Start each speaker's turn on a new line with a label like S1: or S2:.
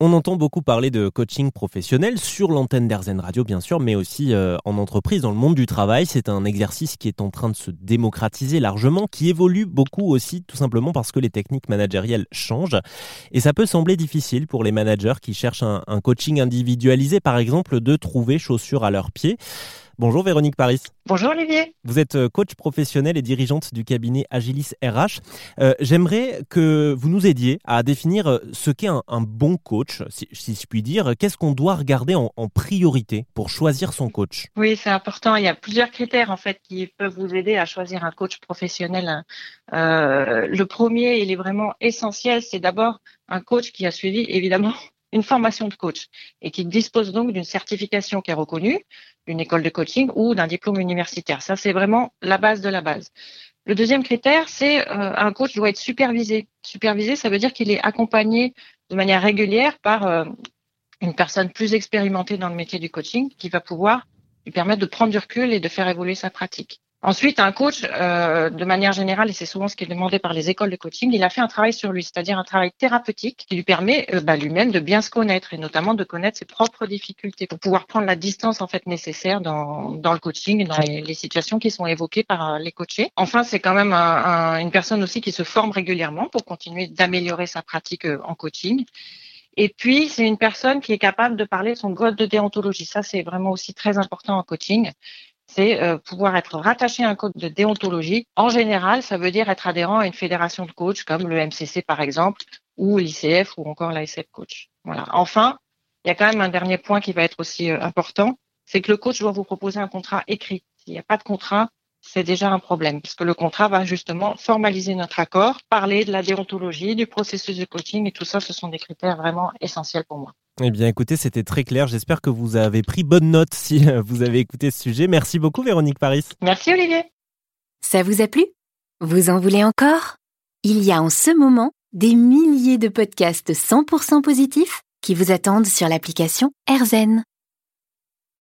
S1: On entend beaucoup parler de coaching professionnel sur l'antenne d'Airzen Radio, bien sûr, mais aussi euh, en entreprise, dans le monde du travail. C'est un exercice qui est en train de se démocratiser largement, qui évolue beaucoup aussi, tout simplement parce que les techniques managérielles changent. Et ça peut sembler difficile pour les managers qui cherchent un, un coaching individualisé, par exemple, de trouver chaussures à leurs pieds. Bonjour Véronique Paris.
S2: Bonjour Olivier.
S1: Vous êtes euh, coach professionnel et dirigeante du cabinet Agilis RH. Euh, J'aimerais que vous nous aidiez à définir euh, ce qu'est un, un, bon coach, si, si je puis dire. Qu'est-ce qu'on doit regarder en, en, priorité pour choisir son coach?
S2: Oui, c'est important. Il y a plusieurs critères en fait qui peuvent vous aider à choisir un coach professionnel. Euh, le premier, il est vraiment essentiel, c'est d'abord un coach qui a suivi évidemment une formation de coach et qui dispose donc d'une certification qui est reconnue, d'une école de coaching ou d'un diplôme universitaire. Ça, c'est vraiment la base de la base. Le deuxième critère, c'est euh, un coach doit être supervisé. Supervisé, ça veut dire qu'il est accompagné de manière régulière par euh, une personne plus expérimentée dans le métier du coaching qui va pouvoir lui permettre de prendre du recul et de faire évoluer sa pratique. Ensuite, un coach, euh, de manière générale, et c'est souvent ce qui est demandé par les écoles de coaching, il a fait un travail sur lui, c'est-à-dire un travail thérapeutique qui lui permet euh, bah, lui-même de bien se connaître et notamment de connaître ses propres difficultés pour pouvoir prendre la distance en fait nécessaire dans, dans le coaching dans les, les, situations qui sont évoquées par euh, les coachés. Enfin, c'est quand même un, une personne aussi qui se forme régulièrement pour continuer d'améliorer sa pratique euh, en coaching. Et puis, c'est une personne qui est capable de parler de son code de déontologie. Ça, c'est vraiment aussi très important en coaching c'est euh, pouvoir être rattaché à un code de déontologie. En général, ça veut dire être adhérent à une fédération de coachs comme le MCC par exemple, ou l'ICF ou encore l'ASF Coach. Voilà. Enfin, il y a quand même un dernier point qui va être aussi euh, important, c'est que le coach doit vous proposer un contrat écrit. S'il n'y a pas de contrat, c'est déjà un problème, puisque le contrat va justement formaliser notre accord, parler de la déontologie, du processus de coaching, et tout ça, ce sont des critères vraiment essentiels pour moi.
S1: Eh bien, écoutez, c'était très clair. J'espère que vous avez pris bonne note si vous avez écouté ce sujet. Merci beaucoup, Véronique Paris.
S2: Merci, Olivier.
S3: Ça vous a plu? Vous en voulez encore? Il y a en ce moment des milliers de podcasts 100% positifs qui vous attendent sur l'application AirZen.